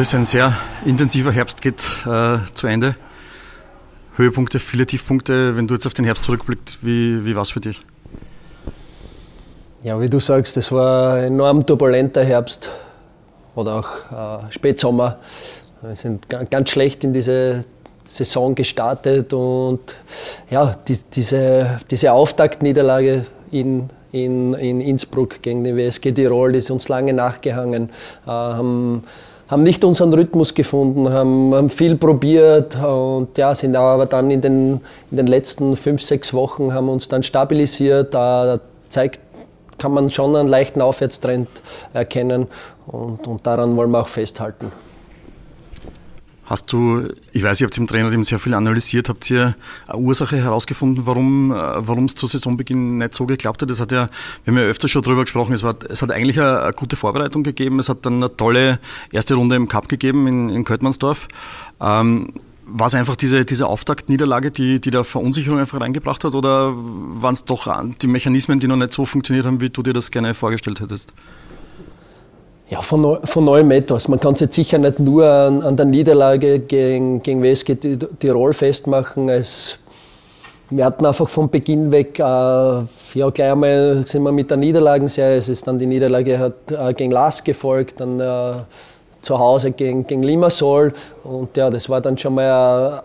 Chris, ein sehr intensiver Herbst geht äh, zu Ende. Höhepunkte, viele Tiefpunkte. Wenn du jetzt auf den Herbst zurückblickst, wie, wie war es für dich? Ja, wie du sagst, es war ein enorm turbulenter Herbst oder auch äh, Spätsommer. Wir sind ganz schlecht in diese Saison gestartet und ja, die, diese, diese Auftaktniederlage in, in, in Innsbruck gegen die WSG Tirol ist uns lange nachgehangen. Äh, haben, haben nicht unseren Rhythmus gefunden, haben, haben viel probiert und ja, sind aber dann in den, in den letzten fünf, sechs Wochen haben uns dann stabilisiert. Da zeigt, kann man schon einen leichten Aufwärtstrend erkennen und, und daran wollen wir auch festhalten. Hast du, ich weiß, ihr habt im Trainerteam sehr viel analysiert, habt ihr eine Ursache herausgefunden, warum, äh, es zu Saisonbeginn nicht so geklappt hat? Es hat ja, wir haben ja öfter schon drüber gesprochen, es, war, es hat eigentlich eine, eine gute Vorbereitung gegeben, es hat dann eine tolle erste Runde im Cup gegeben in, in Köttmannsdorf. Ähm, war es einfach diese, diese Auftaktniederlage, die, die da Verunsicherung einfach reingebracht hat, oder waren es doch die Mechanismen, die noch nicht so funktioniert haben, wie du dir das gerne vorgestellt hättest? Ja, von, von neuem etwas. Man kann es jetzt sicher nicht nur an, an der Niederlage gegen, gegen WSG Tirol festmachen. Es, wir hatten einfach von Beginn weg, äh, ja, gleich einmal sind wir mit der Niederlagenserie, es ist dann die Niederlage hat, äh, gegen Lask gefolgt, dann äh, zu Hause gegen, gegen Limassol und ja, das war dann schon mal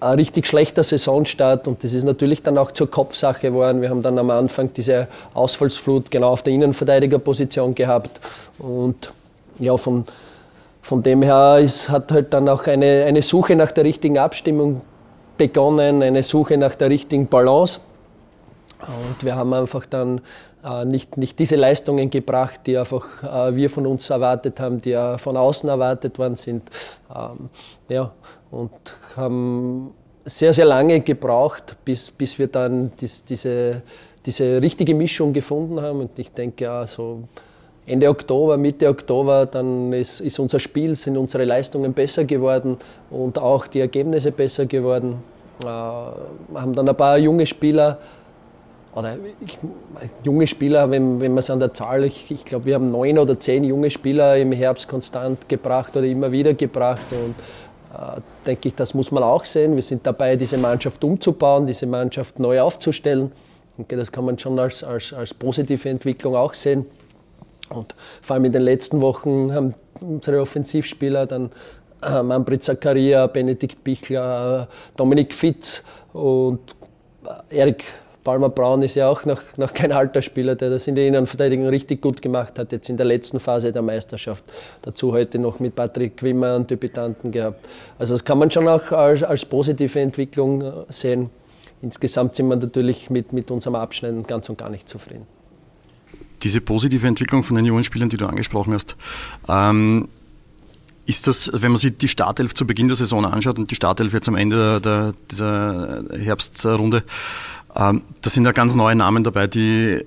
ein richtig schlechter Saisonstart und das ist natürlich dann auch zur Kopfsache geworden. Wir haben dann am Anfang diese Ausfallsflut genau auf der Innenverteidigerposition gehabt und ja, von, von dem her ist, hat halt dann auch eine, eine Suche nach der richtigen Abstimmung begonnen, eine Suche nach der richtigen Balance. Und wir haben einfach dann äh, nicht, nicht diese Leistungen gebracht, die einfach äh, wir von uns erwartet haben, die ja von außen erwartet worden sind. Ähm, ja, und haben sehr, sehr lange gebraucht, bis, bis wir dann dies, diese, diese richtige Mischung gefunden haben. Und ich denke, ja, so Ende Oktober, Mitte Oktober, dann ist, ist unser Spiel, sind unsere Leistungen besser geworden und auch die Ergebnisse besser geworden. Äh, haben dann ein paar junge Spieler oder ich, junge Spieler, wenn, wenn man es an der Zahl, ich, ich glaube, wir haben neun oder zehn junge Spieler im Herbst konstant gebracht oder immer wieder gebracht und denke ich, das muss man auch sehen. Wir sind dabei, diese Mannschaft umzubauen, diese Mannschaft neu aufzustellen. Denke, das kann man schon als, als, als positive Entwicklung auch sehen. Und vor allem in den letzten Wochen haben unsere Offensivspieler dann äh, Manfred Zakaria, Benedikt Bichler, äh, Dominik Fitz und äh, Erik Palmer Braun ist ja auch noch, noch kein alter Spieler, der das in der Innenverteidigung richtig gut gemacht hat, jetzt in der letzten Phase der Meisterschaft. Dazu heute noch mit Patrick Wimmer einen Debütanten gehabt. Also das kann man schon auch als, als positive Entwicklung äh, sehen. Insgesamt sind wir natürlich mit, mit unserem Abschneiden ganz und gar nicht zufrieden. Diese positive Entwicklung von den jungen Spielern, die du angesprochen hast, ähm, ist das, wenn man sich die Startelf zu Beginn der Saison anschaut und die Startelf jetzt am Ende der, dieser Herbstrunde, ähm, da sind ja ganz neue Namen dabei, die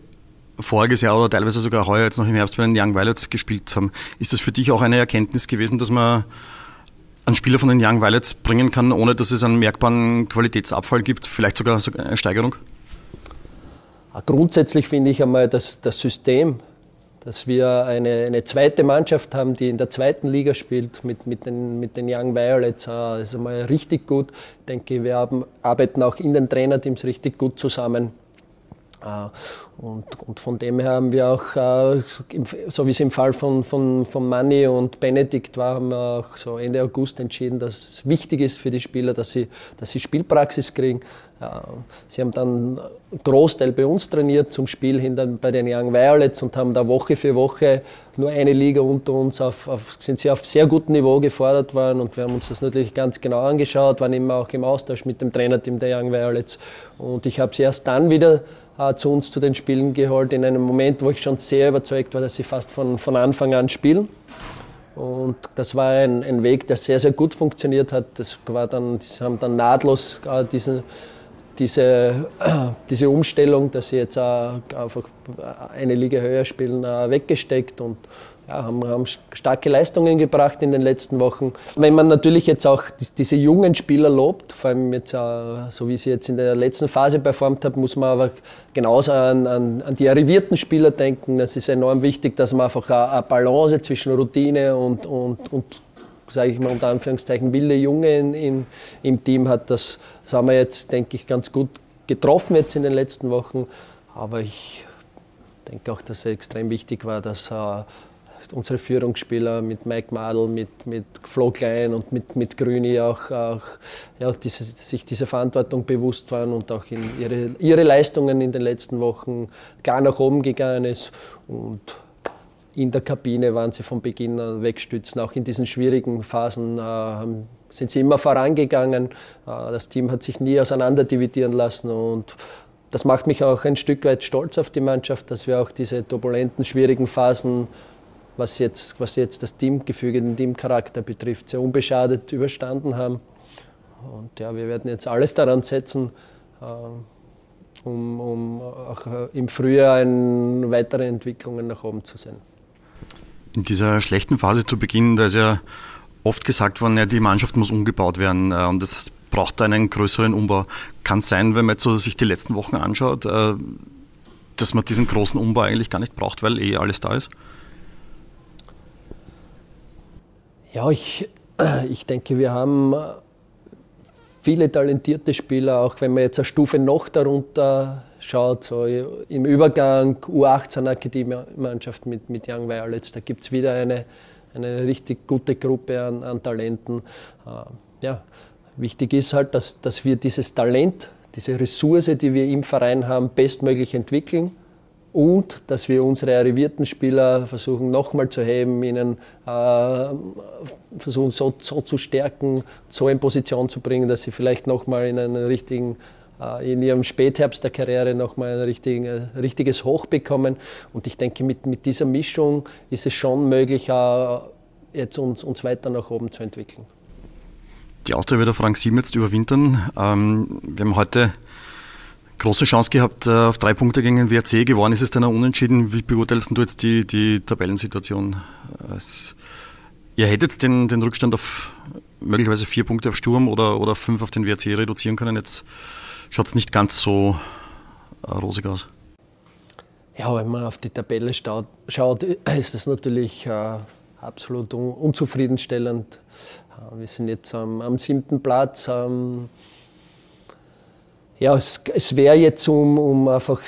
voriges Jahr oder teilweise sogar heuer jetzt noch im Herbst bei den Young Violets gespielt haben. Ist das für dich auch eine Erkenntnis gewesen, dass man einen Spieler von den Young Violets bringen kann, ohne dass es einen merkbaren Qualitätsabfall gibt, vielleicht sogar eine Steigerung? Grundsätzlich finde ich einmal, dass das System dass wir eine, eine zweite Mannschaft haben, die in der zweiten Liga spielt mit, mit, den, mit den Young Violets. Das ist einmal richtig gut. Ich denke, wir haben, arbeiten auch in den Trainerteams richtig gut zusammen. Äh, und, und, von dem her haben wir auch, äh, so wie es im Fall von, von, von Manni und Benedikt war, haben wir auch so Ende August entschieden, dass es wichtig ist für die Spieler, dass sie, dass sie Spielpraxis kriegen. Sie haben dann einen Großteil bei uns trainiert zum Spiel hin dann bei den Young Violets und haben da Woche für Woche nur eine Liga unter uns auf, auf, sind sie auf sehr gutem Niveau gefordert worden und wir haben uns das natürlich ganz genau angeschaut, waren immer auch im Austausch mit dem Trainerteam der Young Violets und ich habe sie erst dann wieder äh, zu uns zu den Spielen geholt, in einem Moment, wo ich schon sehr überzeugt war, dass sie fast von, von Anfang an spielen. Und das war ein, ein Weg, der sehr, sehr gut funktioniert hat. Das war dann, sie haben dann nahtlos äh, diesen, diese, diese Umstellung, dass sie jetzt einfach eine Liga höher spielen, äh, weggesteckt und ja, haben, haben, starke Leistungen gebracht in den letzten Wochen. Wenn man natürlich jetzt auch diese jungen Spieler lobt, vor allem jetzt, äh, so wie sie jetzt in der letzten Phase performt haben, muss man aber genauso an, an, an die arrivierten Spieler denken. Es ist enorm wichtig, dass man einfach eine Balance zwischen Routine und, und, und sage ich mal unter Anführungszeichen, wilde Junge in, in, im Team hat. Das, das haben wir jetzt, denke ich, ganz gut getroffen jetzt in den letzten Wochen. Aber ich denke auch, dass es extrem wichtig war, dass äh, unsere Führungsspieler mit Mike Madl, mit, mit Flo Klein und mit, mit Grüni auch, auch ja, diese, sich dieser Verantwortung bewusst waren und auch in ihre, ihre Leistungen in den letzten Wochen klar nach oben gegangen ist. Und in der Kabine waren sie von Beginn an wegstützen. Auch in diesen schwierigen Phasen äh, sind sie immer vorangegangen. Äh, das Team hat sich nie auseinanderdividieren lassen und das macht mich auch ein Stück weit stolz auf die Mannschaft, dass wir auch diese turbulenten, schwierigen Phasen was jetzt, was jetzt das Teamgefüge, den Teamcharakter betrifft, sehr unbeschadet überstanden haben. Und ja, wir werden jetzt alles daran setzen, äh, um, um auch äh, im Frühjahr eine weitere Entwicklungen nach oben zu sehen. In dieser schlechten Phase zu Beginn, da ist ja oft gesagt worden, ja, die Mannschaft muss umgebaut werden äh, und es braucht einen größeren Umbau. Kann es sein, wenn man jetzt so sich die letzten Wochen anschaut, dass man diesen großen Umbau eigentlich gar nicht braucht, weil eh alles da ist? Ja, ich, ich denke, wir haben viele talentierte Spieler, auch wenn man jetzt eine Stufe noch darunter schaut, so im Übergang U18-Akademie-Mannschaft mit, mit Young Violets, da gibt es wieder eine, eine richtig gute Gruppe an, an Talenten. Äh, ja, wichtig ist halt, dass, dass wir dieses Talent, diese Ressource, die wir im Verein haben, bestmöglich entwickeln und dass wir unsere arrivierten Spieler versuchen nochmal zu heben, ihnen äh, versuchen so, so, zu stärken, so in Position zu bringen, dass sie vielleicht nochmal in einen richtigen äh, in ihrem Spätherbst der Karriere nochmal ein äh, richtiges Hoch bekommen. Und ich denke, mit, mit dieser Mischung ist es schon möglich, äh, jetzt uns, uns weiter nach oben zu entwickeln. Die Austria wird auf Rang 7 jetzt überwintern. Ähm, wir haben heute große Chance gehabt äh, auf drei Punkte gegen den WRC. Geworden ist es dann auch unentschieden. Wie beurteilst du jetzt die, die Tabellensituation? Es, ihr hättet den, den Rückstand auf möglicherweise vier Punkte auf Sturm oder, oder fünf auf den WRC reduzieren können. Jetzt schaut es nicht ganz so äh, rosig aus. Ja, wenn man auf die Tabelle schaut, ist das natürlich äh, absolut un unzufriedenstellend. Äh, wir sind jetzt am, am siebten Platz. Ähm, ja, es, es wäre jetzt, um, um einfach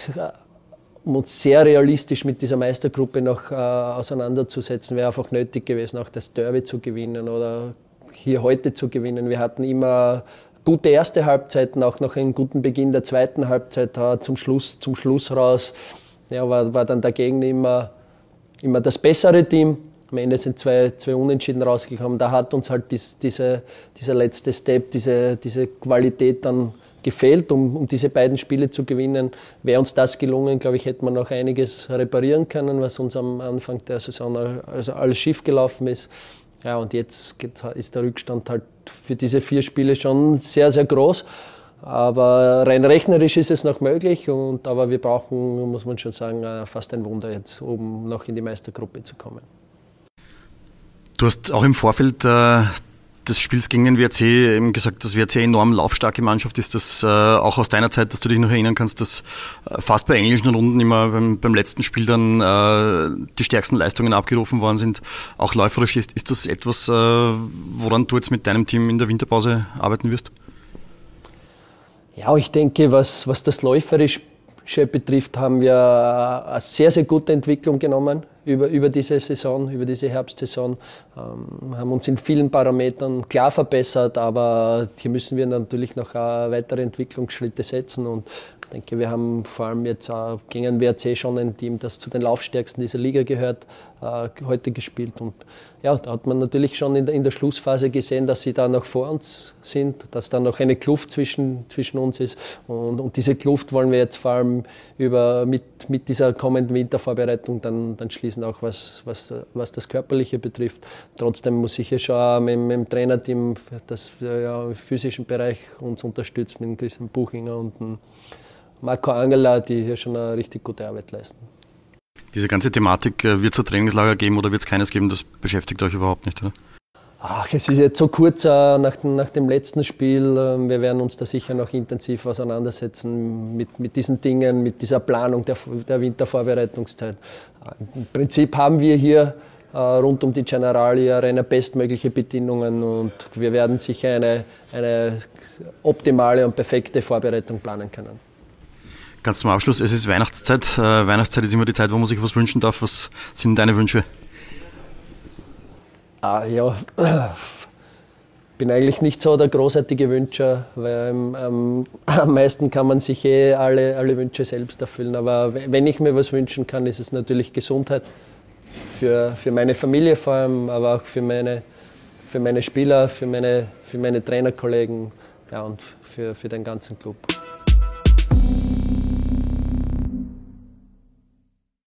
um uns sehr realistisch mit dieser Meistergruppe noch äh, auseinanderzusetzen, wäre einfach nötig gewesen, auch das Derby zu gewinnen oder hier heute zu gewinnen. Wir hatten immer gute erste Halbzeiten, auch noch einen guten Beginn der zweiten Halbzeit äh, zum Schluss, zum Schluss raus. Ja, war, war dann dagegen immer, immer das bessere Team. Am Ende sind zwei, zwei Unentschieden rausgekommen. Da hat uns halt dies, diese, dieser letzte Step, diese, diese Qualität dann gefehlt, um, um diese beiden Spiele zu gewinnen. Wäre uns das gelungen, glaube ich, hätte man noch einiges reparieren können, was uns am Anfang der Saison also alles schief gelaufen ist. Ja, und jetzt ist der Rückstand halt für diese vier Spiele schon sehr, sehr groß. Aber rein rechnerisch ist es noch möglich, und, aber wir brauchen, muss man schon sagen, äh, fast ein Wunder jetzt, um noch in die Meistergruppe zu kommen. Du hast auch im Vorfeld äh, des Spiels gegen den WRC eben gesagt, dass WRC enorm laufstarke Mannschaft ist. Das äh, auch aus deiner Zeit, dass du dich noch erinnern kannst, dass äh, fast bei englischen Runden immer beim, beim letzten Spiel dann äh, die stärksten Leistungen abgerufen worden sind. Auch läuferisch ist, ist das etwas, äh, woran du jetzt mit deinem Team in der Winterpause arbeiten wirst? Ja, ich denke, was, was das läuferisch betrifft, haben wir eine sehr, sehr gute Entwicklung genommen über, über diese Saison, über diese Herbstsaison. Ähm, haben uns in vielen Parametern klar verbessert, aber hier müssen wir natürlich noch weitere Entwicklungsschritte setzen und ich denke, wir haben vor allem jetzt gegen den WRC schon ein Team, das zu den Laufstärksten dieser Liga gehört, äh, heute gespielt. Und ja, da hat man natürlich schon in der, in der Schlussphase gesehen, dass sie da noch vor uns sind, dass da noch eine Kluft zwischen, zwischen uns ist. Und, und diese Kluft wollen wir jetzt vor allem über, mit, mit dieser kommenden Wintervorbereitung dann, dann schließen, auch was, was, was das Körperliche betrifft. Trotzdem muss ich ja schon mit, mit dem Trainerteam, das ja, im physischen Bereich uns unterstützt, mit Christian Buchinger und Marco Angela, die hier schon eine richtig gute Arbeit leisten. Diese ganze Thematik, äh, wird es ein Trainingslager geben oder wird es keines geben, das beschäftigt euch überhaupt nicht, oder? Ach, es ist jetzt so kurz äh, nach, nach, dem letzten Spiel. Äh, wir werden uns da sicher noch intensiv auseinandersetzen mit, mit diesen Dingen, mit dieser Planung der, der Wintervorbereitungszeit. Äh, Im Prinzip haben wir hier rund um die Generali Arena bestmögliche Bedingungen und wir werden sicher eine, eine optimale und perfekte Vorbereitung planen können. Ganz zum Abschluss, es ist Weihnachtszeit. Äh, Weihnachtszeit ist immer die Zeit, wo man sich was wünschen darf. Was sind deine Wünsche? Ah, ja, bin eigentlich nicht so der großartige Wünscher, weil ähm, am meisten kann man sich eh alle, alle Wünsche selbst erfüllen. Aber wenn ich mir was wünschen kann, ist es natürlich Gesundheit für, für meine Familie vor allem, aber auch für meine, für meine Spieler, für meine, für meine Trainerkollegen ja, und für, für den ganzen Club.